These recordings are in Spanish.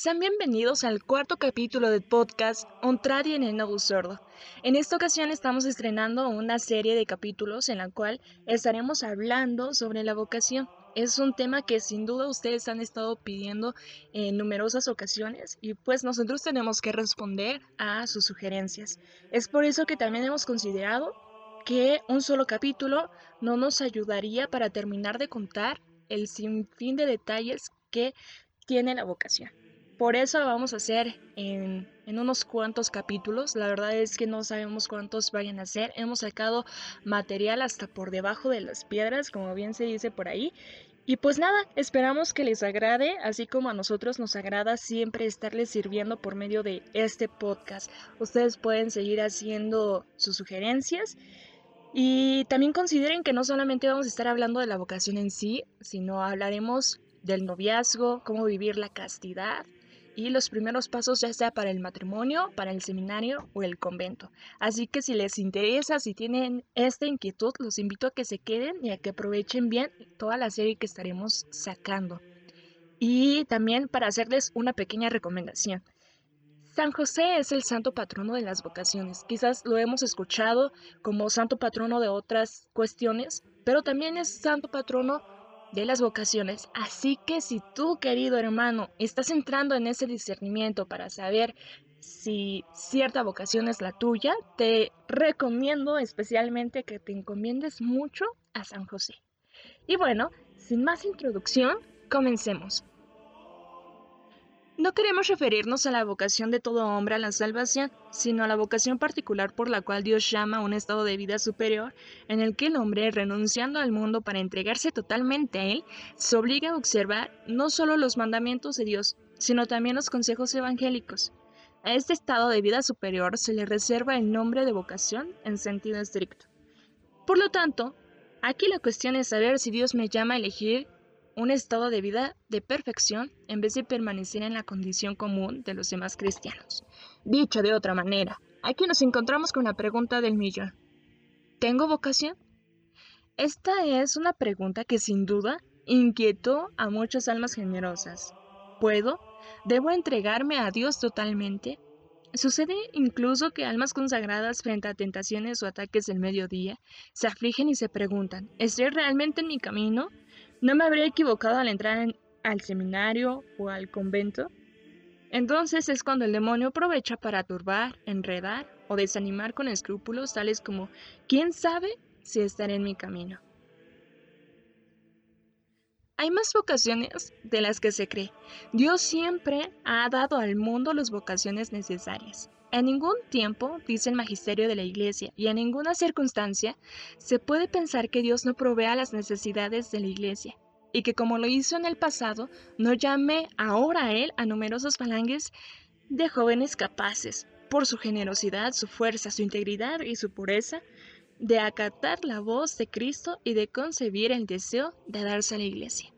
Sean bienvenidos al cuarto capítulo del podcast Un en el Nuevo Sordo. En esta ocasión estamos estrenando una serie de capítulos en la cual estaremos hablando sobre la vocación. Es un tema que sin duda ustedes han estado pidiendo en numerosas ocasiones y pues nosotros tenemos que responder a sus sugerencias. Es por eso que también hemos considerado que un solo capítulo no nos ayudaría para terminar de contar el sinfín de detalles que tiene la vocación. Por eso lo vamos a hacer en, unos cuantos capítulos. La verdad es que no sabemos cuántos vayan a ser. Hemos sacado material hasta por debajo de las piedras, como bien se dice por ahí. Y pues nada, esperamos que les agrade, así como a nosotros nos agrada siempre estarles sirviendo por medio de este podcast. Ustedes pueden seguir haciendo sus sugerencias y también consideren que no solamente vamos a estar hablando de la vocación en sí, sino hablaremos del noviazgo, cómo vivir la castidad y los primeros pasos ya sea para el matrimonio, para el seminario o el convento. Así que si les interesa, si tienen esta inquietud, los invito a que se queden y a que aprovechen bien toda la serie que estaremos sacando. Y también para hacerles una pequeña recomendación. San José es el santo patrono de las vocaciones. Quizás lo hemos escuchado como santo patrono de otras cuestiones, pero también es santo patrono de las vocaciones. Así que si tú, querido hermano, estás entrando en ese discernimiento para saber si cierta vocación es la tuya, te recomiendo especialmente que te encomiendes mucho a San José. Y bueno, sin más introducción, comencemos. No queremos referirnos a la vocación de todo hombre a la salvación, sino a la vocación particular por la cual Dios llama a un estado de vida superior en el que el hombre, renunciando al mundo para entregarse totalmente a Él, se obliga a observar no solo los mandamientos de Dios, sino también los consejos evangélicos. A este estado de vida superior se le reserva el nombre de vocación en sentido estricto. Por lo tanto, aquí la cuestión es saber si Dios me llama a elegir un estado de vida de perfección en vez de permanecer en la condición común de los demás cristianos. Dicho de otra manera, aquí nos encontramos con la pregunta del millón. ¿Tengo vocación? Esta es una pregunta que sin duda inquietó a muchas almas generosas. ¿Puedo? ¿Debo entregarme a Dios totalmente? Sucede incluso que almas consagradas frente a tentaciones o ataques del mediodía se afligen y se preguntan, ¿estoy realmente en mi camino? ¿No me habría equivocado al entrar al seminario o al convento? Entonces es cuando el demonio aprovecha para turbar, enredar o desanimar con escrúpulos tales como ¿quién sabe si estaré en mi camino? Hay más vocaciones de las que se cree. Dios siempre ha dado al mundo las vocaciones necesarias. En ningún tiempo, dice el magisterio de la Iglesia, y en ninguna circunstancia, se puede pensar que Dios no provea las necesidades de la Iglesia, y que como lo hizo en el pasado, no llame ahora a Él a numerosas falanges de jóvenes capaces, por su generosidad, su fuerza, su integridad y su pureza, de acatar la voz de Cristo y de concebir el deseo de darse a la iglesia.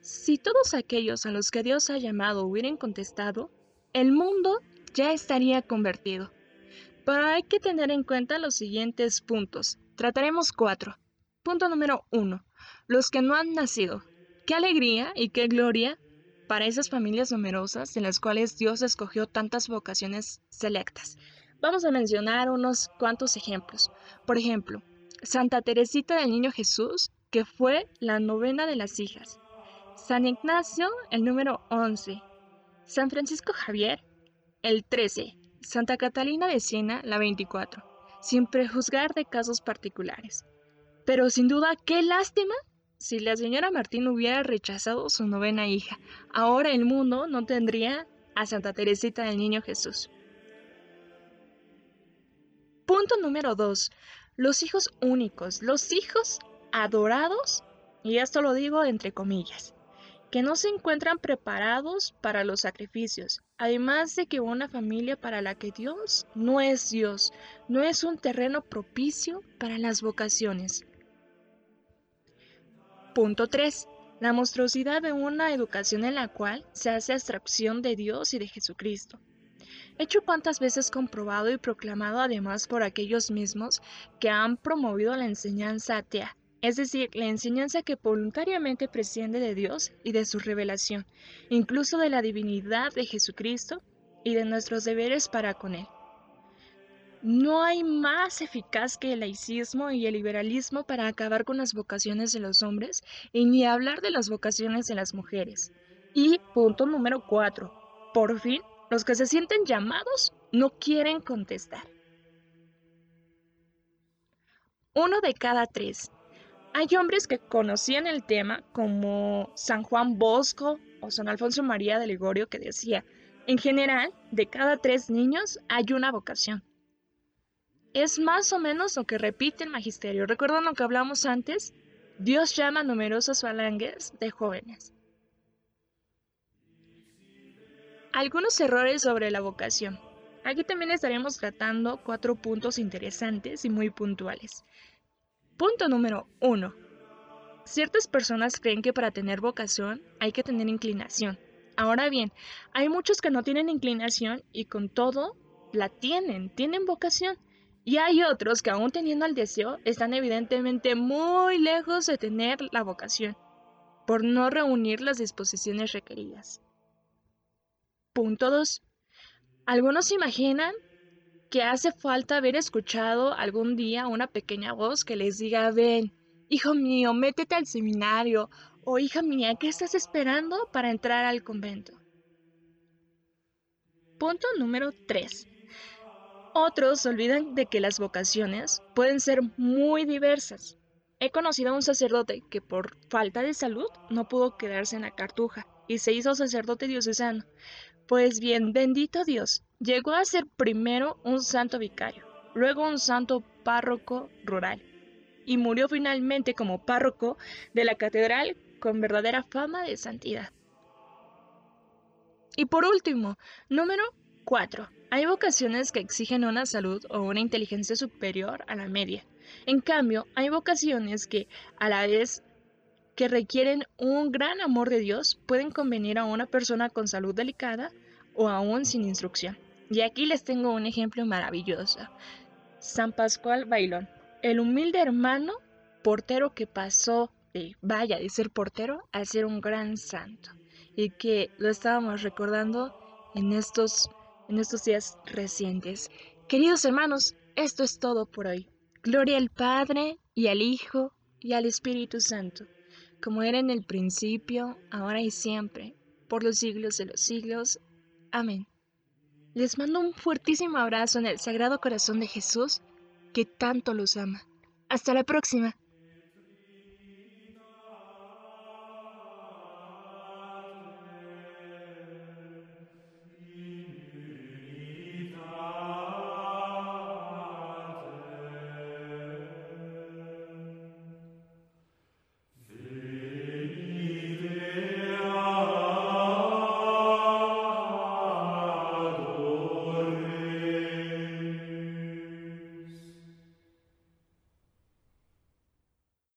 Si todos aquellos a los que Dios ha llamado hubieran contestado, el mundo ya estaría convertido. Pero hay que tener en cuenta los siguientes puntos. Trataremos cuatro. Punto número uno. Los que no han nacido. Qué alegría y qué gloria para esas familias numerosas en las cuales Dios escogió tantas vocaciones selectas. Vamos a mencionar unos cuantos ejemplos. Por ejemplo, Santa Teresita del Niño Jesús, que fue la novena de las hijas. San Ignacio, el número 11. San Francisco Javier, el 13. Santa Catalina de Siena, la 24. Sin prejuzgar de casos particulares. Pero sin duda, qué lástima si la señora Martín hubiera rechazado su novena hija. Ahora el mundo no tendría a Santa Teresita del Niño Jesús. Punto número 2. Los hijos únicos, los hijos adorados, y esto lo digo entre comillas, que no se encuentran preparados para los sacrificios, además de que una familia para la que Dios no es Dios, no es un terreno propicio para las vocaciones. Punto 3. La monstruosidad de una educación en la cual se hace abstracción de Dios y de Jesucristo hecho cuantas veces comprobado y proclamado además por aquellos mismos que han promovido la enseñanza atea, es decir, la enseñanza que voluntariamente presciende de Dios y de su revelación, incluso de la divinidad de Jesucristo y de nuestros deberes para con Él. No hay más eficaz que el laicismo y el liberalismo para acabar con las vocaciones de los hombres y ni hablar de las vocaciones de las mujeres. Y punto número cuatro. Por fin, los que se sienten llamados no quieren contestar. Uno de cada tres. Hay hombres que conocían el tema como San Juan Bosco o San Alfonso María de Ligorio que decía, en general, de cada tres niños hay una vocación es más o menos lo que repite el magisterio. ¿Recuerdan lo que hablamos antes? Dios llama a numerosas falanges de jóvenes. Algunos errores sobre la vocación. Aquí también estaremos tratando cuatro puntos interesantes y muy puntuales. Punto número uno. Ciertas personas creen que para tener vocación hay que tener inclinación. Ahora bien, hay muchos que no tienen inclinación y con todo la tienen, tienen vocación. Y hay otros que aún teniendo el deseo están evidentemente muy lejos de tener la vocación, por no reunir las disposiciones requeridas. Punto 2. Algunos imaginan que hace falta haber escuchado algún día una pequeña voz que les diga, ven, hijo mío, métete al seminario, o hija mía, ¿qué estás esperando para entrar al convento? Punto número 3. Otros olvidan de que las vocaciones pueden ser muy diversas. He conocido a un sacerdote que por falta de salud no pudo quedarse en la cartuja y se hizo sacerdote diocesano. Pues bien, bendito Dios, llegó a ser primero un santo vicario, luego un santo párroco rural y murió finalmente como párroco de la catedral con verdadera fama de santidad. Y por último, número 4. Hay vocaciones que exigen una salud o una inteligencia superior a la media. En cambio, hay vocaciones que, a la vez que requieren un gran amor de Dios, pueden convenir a una persona con salud delicada o aún sin instrucción. Y aquí les tengo un ejemplo maravilloso. San Pascual Bailón, el humilde hermano portero que pasó de, vaya, de ser portero a ser un gran santo. Y que lo estábamos recordando en estos en estos días recientes. Queridos hermanos, esto es todo por hoy. Gloria al Padre y al Hijo y al Espíritu Santo, como era en el principio, ahora y siempre, por los siglos de los siglos. Amén. Les mando un fuertísimo abrazo en el Sagrado Corazón de Jesús, que tanto los ama. Hasta la próxima.